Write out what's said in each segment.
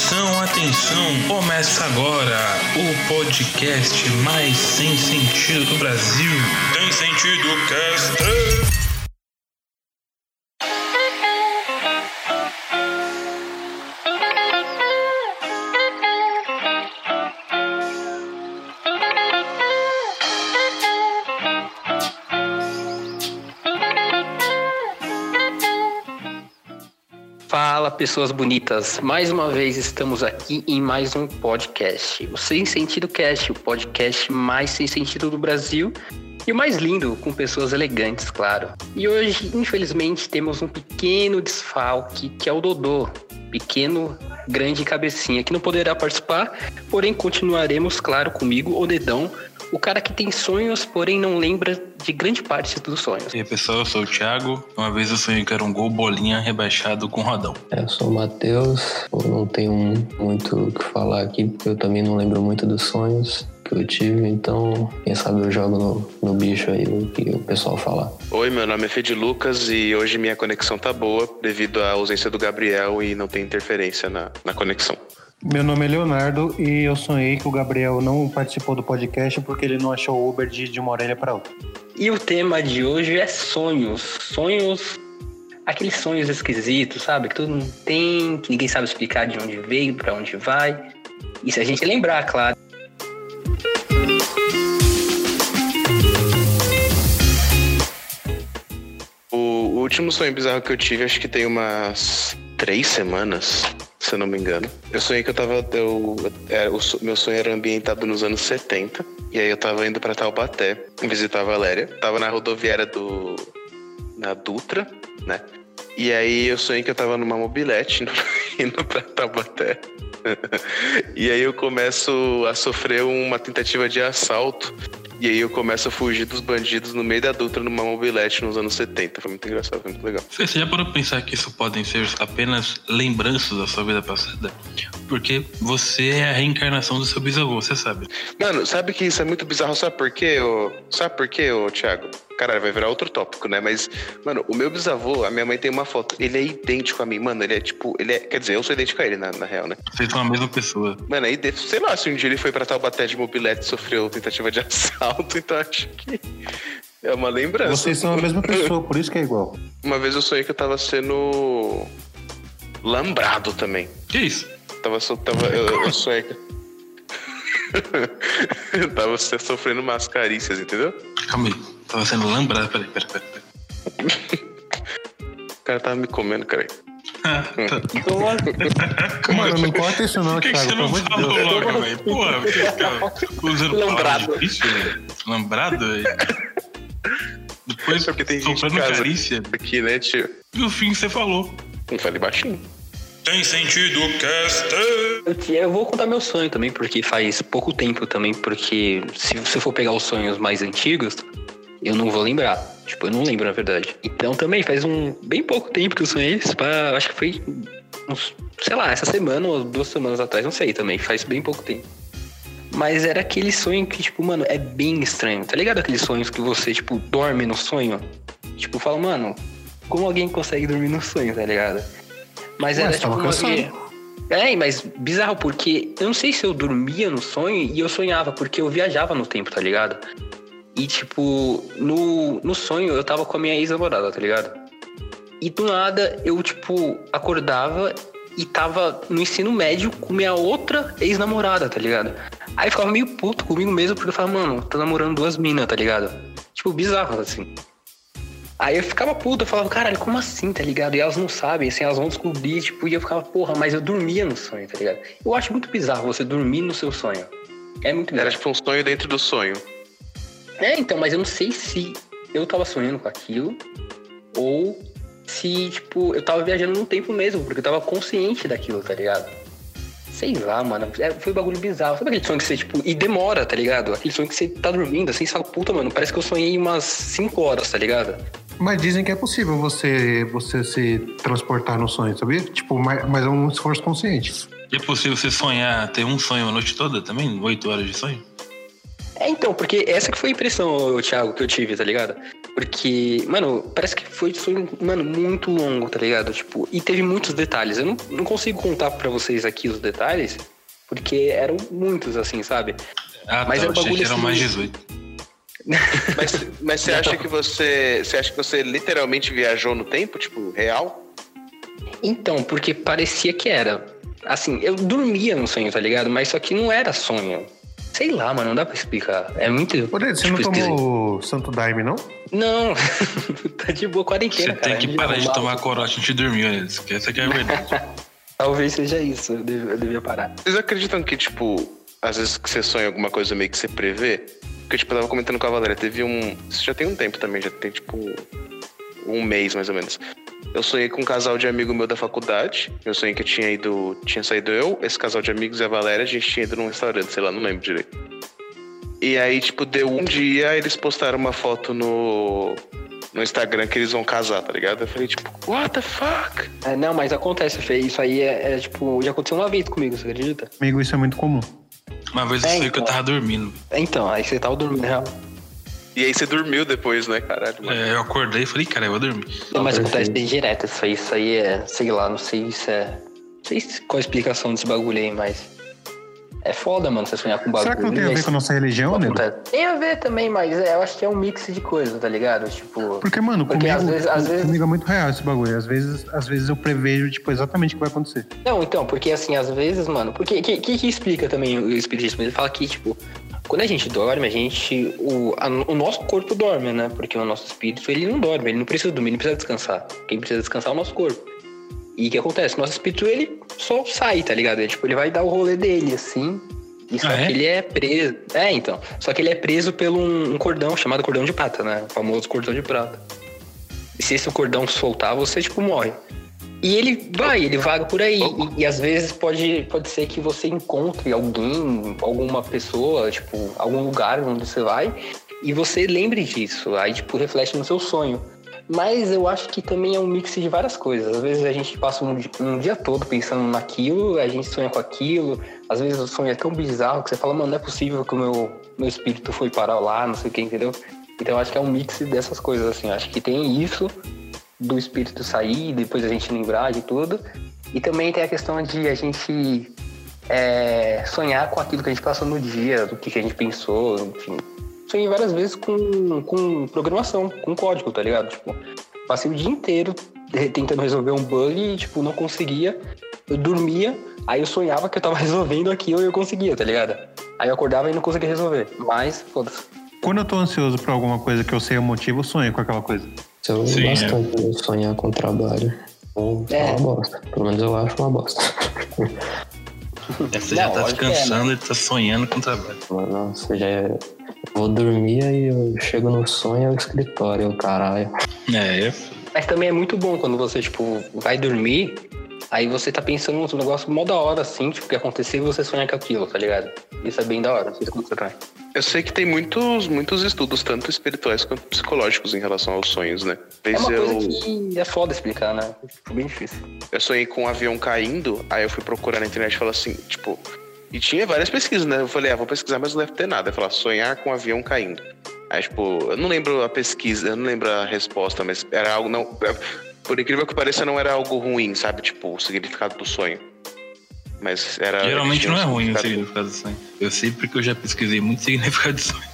Atenção, atenção! Começa agora o podcast mais sem sentido do Brasil. Tem sentido cast. Fala, pessoas bonitas. Mais uma vez estamos aqui em mais um podcast. O Sem Sentido Cast, o podcast mais sem sentido do Brasil e o mais lindo, com pessoas elegantes, claro. E hoje, infelizmente, temos um pequeno desfalque, que é o Dodô. Pequeno, grande cabecinha, que não poderá participar, porém continuaremos, claro, comigo, o Dedão, o cara que tem sonhos, porém não lembra de grande parte dos sonhos. E aí, pessoal, eu sou o Thiago. Uma vez eu sonhei que era um gol bolinha rebaixado com rodão. É, eu sou o Matheus. Eu não tenho muito o que falar aqui, porque eu também não lembro muito dos sonhos que eu tive, então quem sabe eu jogo no, no bicho aí o que o pessoal falar. Oi, meu nome é Fede Lucas e hoje minha conexão tá boa devido à ausência do Gabriel e não tem interferência na, na conexão. Meu nome é Leonardo e eu sonhei que o Gabriel não participou do podcast porque ele não achou o Uber de, de uma orelha para outra. E o tema de hoje é sonhos. Sonhos, aqueles sonhos esquisitos, sabe? Que todo mundo tem, que ninguém sabe explicar de onde veio, para onde vai. E se a gente lembrar, claro. Último sonho bizarro que eu tive, acho que tem umas três semanas, se eu não me engano. Eu sonhei que eu tava. Eu, era, o, meu sonho era ambientado nos anos 70. E aí eu tava indo pra Taubaté visitar a Valéria. Tava na rodoviária do. na Dutra, né? E aí eu sonhei que eu tava numa mobilete indo pra Taubaté. e aí eu começo a sofrer uma tentativa de assalto. E aí eu começo a fugir dos bandidos no meio da Dutra numa mobilete nos anos 70. Foi muito engraçado, foi muito legal. Você já parou pra pensar que isso podem ser apenas lembranças da sua vida passada? Porque você é a reencarnação do seu bisavô, você sabe. Mano, sabe que isso é muito bizarro? Sabe por quê, ô... Sabe por quê, ô, Thiago? Caralho, vai virar outro tópico, né? Mas, mano, o meu bisavô, a minha mãe tem uma foto. Ele é idêntico a mim, mano. Ele é tipo. Ele é, quer dizer, eu sou idêntico a ele, na, na real, né? Vocês são a mesma pessoa. Mano, aí, sei lá, se um dia ele foi pra Taubaté de mobilete e sofreu tentativa de assalto, então acho que. É uma lembrança. Vocês são a mesma pessoa, por isso que é igual. Uma vez eu sonhei que eu tava sendo. lambrado também. Que isso? Tava, so- tava eu, eu que. eu tava sofrendo umas carícias, entendeu? Calma aí. Tava sendo lembrado. Peraí, peraí, peraí. O cara tava me comendo, cara. Ah, tá. Mano, assim? não corta isso não, Por que, que Thiago, você pelo não de falou logo, velho? Porra, cara, usando Lembrado. difíceis, velho. Lembrado, velho. Depois, Só porque tem gente carícia. Aqui, né, tio? No fim, você falou. Não falei baixinho. Tem sentido, cast. Eu, eu vou contar meu sonho também, porque faz pouco tempo também, porque se você for pegar os sonhos mais antigos, eu não vou lembrar. Tipo, eu não lembro, na verdade. Então também faz um bem pouco tempo que eu sonhei, isso pra- acho que foi uns, sei lá, essa semana ou duas semanas atrás, não sei também, faz bem pouco tempo. Mas era aquele sonho que, tipo, mano, é bem estranho. Tá ligado aqueles sonhos que você, tipo, dorme no sonho? Tipo, fala, mano, como alguém consegue dormir no sonho, tá ligado? Mas Ué, era tipo uma É, mas bizarro, porque eu não sei se eu dormia no sonho e eu sonhava, porque eu viajava no tempo, tá ligado? E, tipo, no, no sonho eu tava com a minha ex-namorada, tá ligado? E do nada eu, tipo, acordava e tava no ensino médio com minha outra ex-namorada, tá ligado? Aí ficava meio puto comigo mesmo, porque eu falava, mano, tô namorando duas minas, tá ligado? Tipo, bizarro, assim. Aí eu ficava puto, eu falava, caralho, como assim, tá ligado? E elas não sabem, assim, elas vão descobrir, tipo, e eu ficava, porra, mas eu dormia no sonho, tá ligado? Eu acho muito bizarro você dormir no seu sonho. É muito bizarro. Era tipo um sonho dentro do sonho. É, então, mas eu não sei se eu tava sonhando com aquilo ou se, tipo, eu tava viajando no tempo mesmo, porque eu tava consciente daquilo, tá ligado? Sei lá, mano. É, foi um bagulho bizarro. Sabe aquele sonho que você, tipo, e demora, tá ligado? Aquele sonho que você tá dormindo, assim, você fala, puta, mano, parece que eu sonhei umas 5 horas, tá ligado? Mas dizem que é possível você, você se transportar no sonho, sabia? Tipo, mas, mas é um esforço consciente. E é possível você sonhar, ter um sonho a noite toda também? Oito horas de sonho? É, então, porque essa que foi a impressão, Thiago, que eu tive, tá ligado? Porque, mano, parece que foi, foi, mano, muito longo, tá ligado? Tipo, e teve muitos detalhes. Eu não, não consigo contar pra vocês aqui os detalhes, porque eram muitos, assim, sabe? Ah, Mas tá, é um achei bagulho que eram assim- mais 18. Mas, mas você acha que você. Você acha que você literalmente viajou no tempo, tipo, real? Então, porque parecia que era. Assim, eu dormia no sonho, tá ligado? Mas só que não era sonho. Sei lá, mano, não dá pra explicar. É muito. Dedo, você tipo, não esquisito. tomou Santo Daime, não? Não, tá de boa quarentena, Você cara. tem que parar de tomar corote antes de dormir, né? Essa que é a verdade. Talvez seja isso, eu devia, eu devia parar. Vocês acreditam que, tipo, às vezes que você sonha alguma coisa meio que você prevê? Porque, tipo, eu tava comentando com a Valéria, teve um. Isso já tem um tempo também, já tem, tipo, um mês mais ou menos. Eu sonhei com um casal de amigo meu da faculdade. Eu sonhei que eu tinha ido. Tinha saído eu, esse casal de amigos e a Valéria, a gente tinha ido num restaurante, sei lá, não lembro direito. E aí, tipo, deu um dia, eles postaram uma foto no. No Instagram que eles vão casar, tá ligado? Eu falei, tipo, what the fuck? É, não, mas acontece, Fê. Isso aí é, é, tipo, já aconteceu uma vez comigo, você acredita? Amigo, isso é muito comum. Uma vez eu É, sei que eu então. tava dormindo. Então, aí você tava dormindo, real. E aí você dormiu depois, né, caralho? mano? É, eu acordei e falei, cara, eu vou dormir. Não, mas acontece direto isso aí. Isso aí é, sei lá, não sei se é. Não sei se- qual a explicação desse bagulho aí, mas. É foda, mano, você sonhar com bagulho. Será que não tem a ver com a nossa religião? Acontece. Tem a ver também, mas é, eu acho que é um mix de coisas, tá ligado? Tipo. Porque, mano, Porque comigo, às vezes- às vezes- comigo é muito real esse bagulho. Às vezes, às vezes eu prevejo, tipo, exatamente o que vai acontecer. Não, então, porque assim, às vezes, mano, porque que, que, que explica também o espiritismo? Ele fala que, tipo, quando a gente dorme, a gente. O, a- o nosso corpo dorme, né? Porque o nosso espírito, ele não dorme, ele não precisa dormir, ele não precisa descansar. Quem precisa descansar é o nosso corpo. E o que acontece? Nosso espírito, ele só sai, tá ligado? Ele, tipo, ele vai dar o rolê dele, assim. E só Ah, é? que ele é preso. É, então. Só que ele é preso por um, um cordão chamado cordão de prata, né? O famoso cordão de prata. E se esse cordão soltar, você, tipo, morre. E ele vai, ele vaga por aí. E, e às vezes pode, pode ser que você encontre alguém, alguma pessoa, tipo, algum lugar onde você vai, e você lembre disso. Aí, tipo, reflete no seu sonho. Mas eu acho que também é um mix de várias coisas. Às vezes a gente passa um, um dia todo pensando naquilo, a gente sonha com aquilo. Às vezes o sonho é tão bizarro que você fala, mano, não é possível que o meu, meu espírito foi parar lá, não sei o que, entendeu? Então eu acho que é um mix dessas coisas, assim. Eu acho que tem isso do espírito sair, depois a gente lembrar de tudo. E também tem a questão de a gente é, sonhar com aquilo que a gente passou no dia, do que a gente pensou, enfim. Sonhei várias vezes com, com programação, com código, tá ligado? Tipo, passei o dia inteiro tentando resolver um bug e, tipo, não conseguia. Eu dormia, aí eu sonhava que eu tava resolvendo aquilo e eu conseguia, tá ligado? Aí eu acordava e não conseguia resolver. Mas, foda-se. Quando eu tô ansioso por alguma coisa que eu sei o motivo, eu sonho com aquela coisa. Eu Sim, é. bastante eu sonhar com trabalho. Ou é É. uma bosta. Pelo menos eu acho uma bosta. É, Você já Não, tá lógico que é, descansando e tá sonhando com o trabalho. Nossa, já é... Vou dormir e eu chego no sonho é o escritório, caralho. É, é Mas também é muito bom quando você, tipo, vai dormir, aí você tá pensando num negócio mó da hora, assim, tipo, que aconteceu e você sonha com aquilo, tá ligado? Isso é bem da hora, não sei como você tá. Eu sei que tem muitos, muitos estudos, tanto espirituais quanto psicológicos, em relação aos sonhos, né? É uma eu, coisa que é foda explicar, né? Tipo, bem difícil. eu sonhei com um avião caindo, aí eu fui procurar na internet e falei assim, tipo. E tinha várias pesquisas, né? Eu falei, ah, vou pesquisar, mas não deve ter nada. Eu falei, sonhar com um avião caindo. Aí, tipo, eu não lembro a pesquisa, eu não lembro a resposta, mas era algo não. Por incrível que pareça, não era algo ruim, sabe? Tipo, o significado do sonho. Mas era. Geralmente não é ruim o significado- significado do sonho. Eu sei porque eu já pesquisei muito significado de sonho.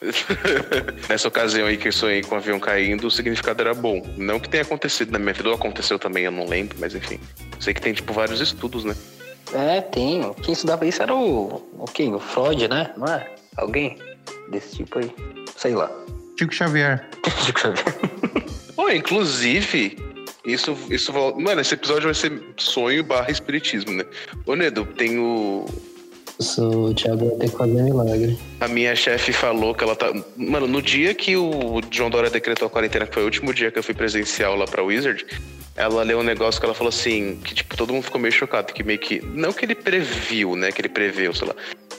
Nessa ocasião aí que eu sonhei com o avião caindo, o significado era bom. Não que tenha acontecido na minha vida, ou aconteceu também, eu não lembro, mas enfim. Sei que tem, tipo, vários estudos, né? É, tem. Quem estudava isso era o. O quem? O Freud, né? Não é? Alguém desse tipo aí. Sei lá. Chico Xavier. Chico Xavier. Pô, inclusive, isso, isso Mano, esse episódio vai ser sonho barra espiritismo, né? Ô, Nedo, tem o. O Thiago vai ter que fazer milagre. A minha chefe falou que ela tá. Mano, no dia que o João Dória decretou a quarentena, que foi o último dia que eu fui presencial lá pra Wizard, ela leu um negócio que ela falou assim, que tipo, todo mundo ficou meio chocado, que meio que. Não que ele previu, né? Que ele preveu, sei lá.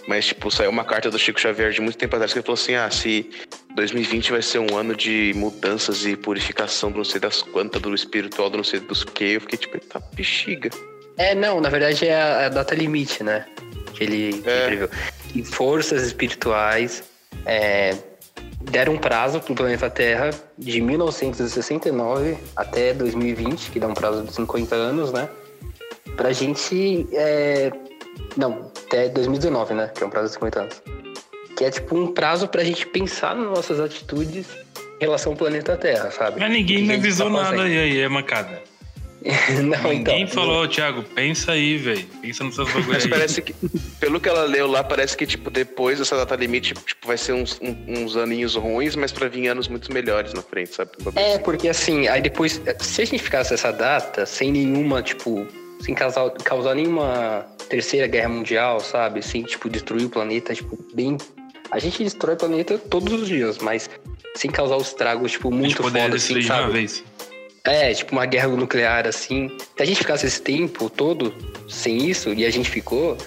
Mas, tipo, saiu uma carta do Chico Xavier de muito tempo atrás que ele falou assim: ah, se 2020 vai ser um ano de mudanças e purificação do não sei das quantas, do espiritual, do não sei dos que, eu fiquei tipo, tá bexiga. É, não, na verdade é a, a data limite, né? Que ele, que ele É. previu. E forças espirituais é, deram um prazo pro planeta Terra de 1969 até 2020, que dá um prazo de 50 anos, né? Pra gente. É... Não, até 2019, né? Que é um prazo de 50 anos. Que é tipo um prazo pra gente pensar nas nossas atitudes em relação ao planeta Terra, sabe? Mas ninguém O me a avisou tá nada aí, aí, é mancada. Não, Ninguém então. falou, Thiago, pensa aí, velho. Pensa nos seus bagulho Mas aí. parece que, pelo que ela leu lá, parece que, tipo, depois dessa data limite, tipo, vai ser uns, uns aninhos ruins, mas pra vir anos muito melhores na frente, sabe? É, assim. porque assim, aí depois, se a gente ficasse essa data sem nenhuma, tipo, sem causar, causar nenhuma terceira guerra mundial, sabe? Sem, tipo, destruir o planeta, tipo, bem. A gente destrói o planeta todos os dias, mas sem causar os tragos, tipo, A gente muito poderia foda, assim, destruir de uma sabe? vez. É, tipo uma guerra nuclear, assim. Se a gente ficasse esse tempo todo sem isso, e a gente ficou,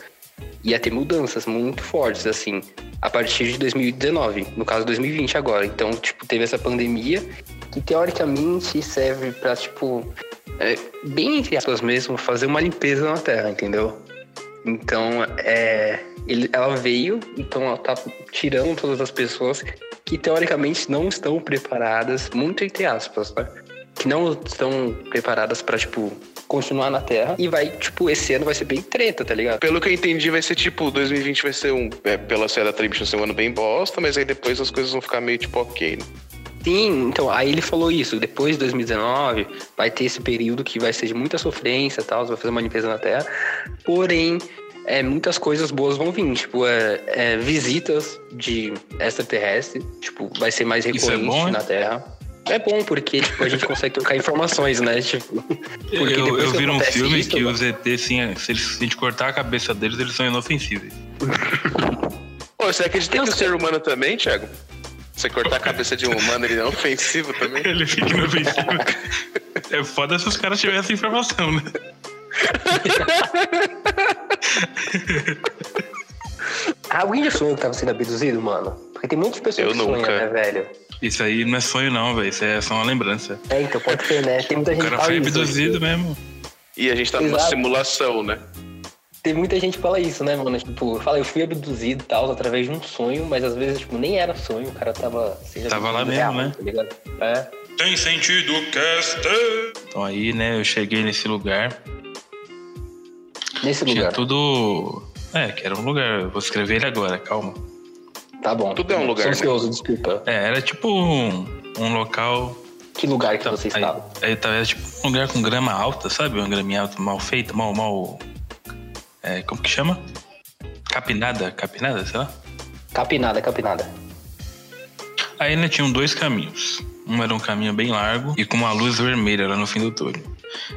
ia ter mudanças muito fortes, assim, a partir de 2019, no caso 2020 agora. Então, tipo, teve essa pandemia que teoricamente serve pra, tipo, é, bem entre aspas mesmo, fazer uma limpeza na Terra, entendeu? Então, é, ele- ela veio, então ela tá tirando todas as pessoas que teoricamente não estão preparadas, muito entre aspas, né? Que não estão preparadas pra, tipo, continuar na Terra. E vai, tipo, esse ano vai ser bem treta, tá ligado? Pelo que eu entendi, vai ser tipo, 2020 vai ser um, é, pela série da ser um ano bem bosta, mas aí depois as coisas vão ficar meio tipo ok, né? Sim, então, aí ele falou isso. Depois de 2019, vai ter esse período que vai ser de muita sofrência e tal, vai fazer uma limpeza na Terra. Porém, é, muitas coisas boas vão vir. Tipo, é, é, visitas de extraterrestre. Tipo, vai ser mais Isso é recorrente bom, na Terra. É bom, porque tipo, a gente consegue trocar informações, né? Tipo, porque Eu, eu vi num filme isso, que mano, os ET, assim, se, eles, se a gente cortar a cabeça deles, eles são inofensíveis. Ô, você acredita Não, que o ser humano também, Thiago? Você cortar a cabeça de um humano, ele é ofensivo também? Ele fica inofensivo. é foda se os caras tivessem essa informação, né? Alguém já sonhou que tava sendo abduzido, mano? Porque tem muitas pessoas Eu que sonham, nunca. né, velho? Isso aí não é sonho, não, velho. Isso é só uma lembrança. É, então pode ser, né? Tem muita O gente cara que fala foi abduzido mesmo. E a gente tá numa Exato. simulação, né? Tem muita gente que fala isso, né, mano? Tipo, fala, eu fui abduzido e tal, através de um sonho, mas às vezes, tipo, nem era sonho, o cara tava. seja Tava lá abduzido mesmo, real, né? Tá ligado? É. Tem sentido, cast. Então aí, né, eu cheguei nesse lugar. Nesse Tinha lugar. tudo. É, que era um lugar. Eu vou escrever ele agora, calma. Tá bom. Tudo é um lugar, né? ansioso, desculpa. É, era tipo um, um local. Que lugar que você aí, estava? aí tava era tipo um lugar com grama alta, sabe? Uma graminha alta mal feita, mal, mal. É, como que chama? Capinada, capinada, sei lá. Capinada, capinada. Aí né, tinham dois caminhos. Um era um caminho bem largo e com uma luz vermelha lá no fim do túnel.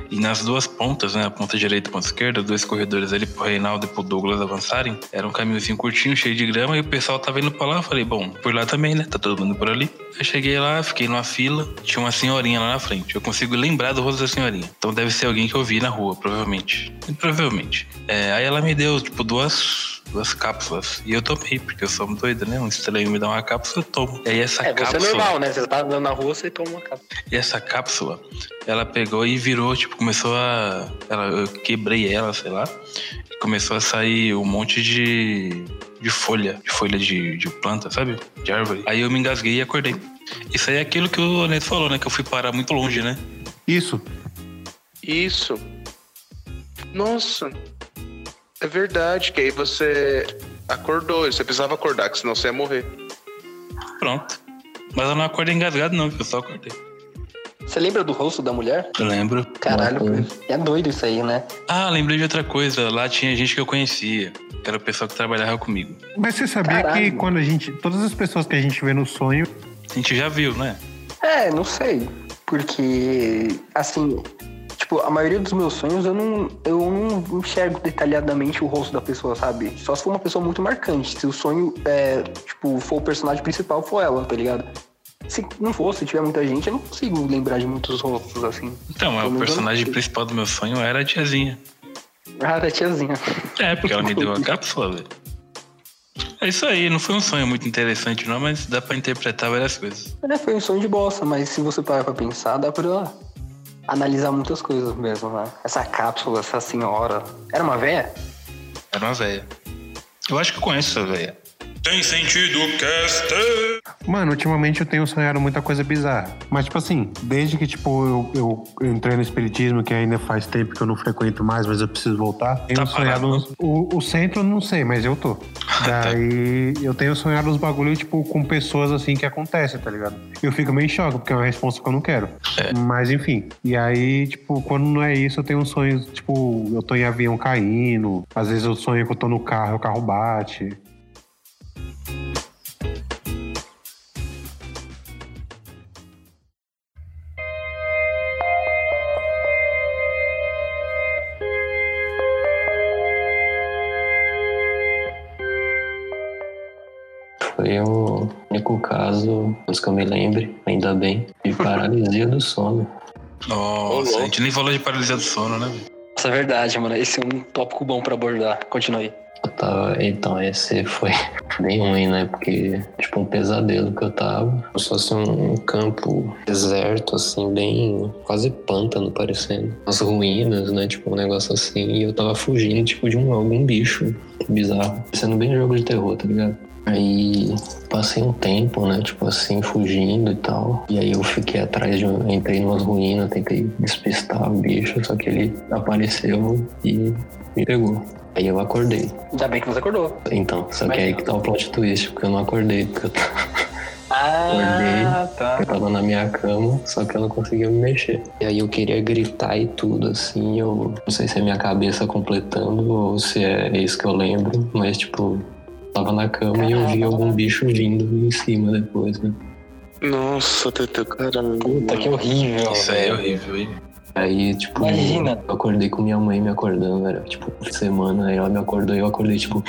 E nas duas pontas, né, a ponta direita e a ponta esquerda, dois corredores ali pro Reinaldo e pro Douglas avançarem. Era um caminhozinho curtinho, cheio de grama, e o pessoal tava indo pra lá. Eu falei, bom, por lá também, né? Tá todo mundo por ali. Eu cheguei lá, fiquei numa fila, tinha uma senhorinha lá na frente. Eu consigo lembrar do rosto da senhorinha. Então deve ser alguém que eu vi na rua, provavelmente. Provavelmente. É, aí ela me deu, tipo, duas, duas cápsulas. E eu tomei, porque eu sou um doido, né? Um estranho me dá uma cápsula, eu tomo. E aí essa É, você é cápsula. normal, né? Você tá andando na rua, você toma uma cápsula. E essa cápsula, ela pegou e virou, tipo, começou a. Ela, eu quebrei ela, sei lá. E começou a sair um monte de. de folha. De folha de, de planta, sabe? De árvore. Aí eu me engasguei e acordei. Isso aí é aquilo que o Neto falou, né? Que eu fui parar muito longe, né? Isso. Isso. Nossa. É verdade, que aí você acordou, você precisava acordar, que senão você ia morrer. Pronto. Mas eu não acordei engasgado, não, eu só acordei. Você lembra do rosto da mulher? Eu lembro. Caralho, é doido isso aí, né? Ah, lembrei de outra coisa. Lá tinha gente que eu conhecia. Que era o pessoal que trabalhava comigo. Mas você sabia Caralho. que quando a gente. Todas as pessoas que a gente vê no sonho. A gente já viu, né? É, não sei. Porque, assim, tipo, a maioria dos meus sonhos eu não, eu não enxergo detalhadamente o rosto da pessoa, sabe? Só se for uma pessoa muito marcante. Se o sonho, é, tipo, for o personagem principal, for ela, tá ligado? Se não for, se tiver muita gente, eu não consigo lembrar de muitos rostos, assim. Então, Pelo o personagem principal do meu sonho era a tiazinha. Ah, da tiazinha. É, porque ela me deu a cápsula, velho. É isso aí, não foi um sonho muito interessante, não, mas dá pra interpretar várias coisas. É, foi um sonho de bosta, mas se você parar pra pensar, dá pra analisar muitas coisas mesmo, né? Essa cápsula, essa senhora. Era uma véia? Era uma véia. Eu acho que eu conheço essa véia. Tem sentido, cast. Mano, ultimamente eu tenho sonhado muita coisa bizarra. Mas, tipo assim, desde que, tipo, eu, eu, entrei no espiritismo, que ainda faz tempo que eu não frequento mais, mas eu preciso voltar, tenho Tá sonhado... uns- o, o centro eu não sei, mas eu tô. Daí eu tenho sonhado uns bagulho, tipo, com pessoas assim que acontecem, tá ligado? Eu fico meio em choque, porque é uma resposta que eu não quero. Mas, enfim. E aí, tipo, quando não é isso, eu tenho uns sonhos, tipo, eu tô em avião caindo. Às vezes eu sonho que eu tô no carro e o carro bate. Foi o único caso, antes que eu me lembre, ainda bem, de paralisia do sono. Nossa, a gente nem falou de paralisia do sono, né? velho? Nossa, é verdade, mano. Esse é um tópico bom pra abordar. Continua aí. Então, esse foi bem ruim, né? Porque, tipo, um pesadelo que eu tava. Como se fosse um campo deserto, assim, bem. quase pântano parecendo. As ruínas, né? Tipo, um negócio assim. E eu tava fugindo, tipo, de um, algum bicho bizarro. Sendo bem jogo de terror, tá ligado? Aí passei um tempo, né? Tipo assim, fugindo e tal. E aí eu fiquei atrás de um. Entrei numas ruínas, tentei despistar o bicho, só que ele apareceu e me pegou. Aí eu acordei. Ainda bem que você acordou. Então, só que aí que tá o plot twist, porque eu não acordei, porque eu, t- Ah, tá. eu tava na minha cama, só que eu não conseguia me mexer. E aí eu queria gritar e tudo, assim, eu não sei se é minha cabeça completando ou se é isso que eu lembro, mas tipo, tava na cama e eu vi algum bicho vindo em cima depois, né? Nossa, Teteu, caramba. Puta, que horrível. Isso aí é horrível, hein? Aí, tipo, Imagina. eu acordei com minha mãe me acordando, era tipo, semana, aí ela me acordou e eu acordei, tipo,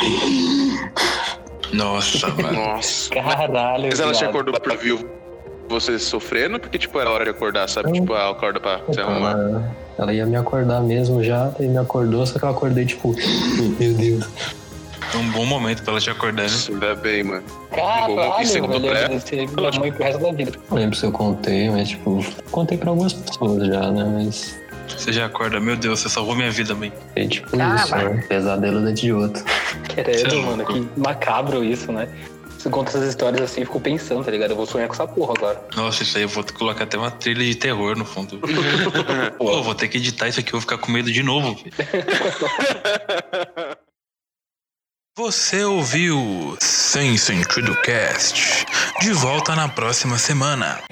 Nossa, mano. Nossa. Caralho. Mas ela te acordou pra ver você sofrendo? Porque, tipo, era hora de acordar, sabe? Tipo, ela acorda pra se arrumar. ela, ela ia me acordar mesmo já, e me acordou, só que eu acordei, tipo, meu Deus. É um bom momento pra ela te acordar, né? Isso, ainda bem, mano. Caralho, segundo velho. pré. Deve ser minha mãe pro resto da vida. Não lembro se eu contei, mas tipo, contei pra algumas pessoas já, né? Mas Você já acorda, meu Deus, você salvou minha vida, mãe. foi tipo Ah, isso, né? Pesadelo dentro de outro. Credo, é mano. Que macabro isso, né? Você conta essas histórias assim, eu fico pensando, tá ligado? Eu vou sonhar com essa porra agora. Nossa, isso aí eu vou colocar até uma trilha de terror no fundo. Pô, eu vou ter que editar isso aqui, eu vou ficar com medo de novo. Você ouviu Sem Sentido Cast. De volta na próxima semana.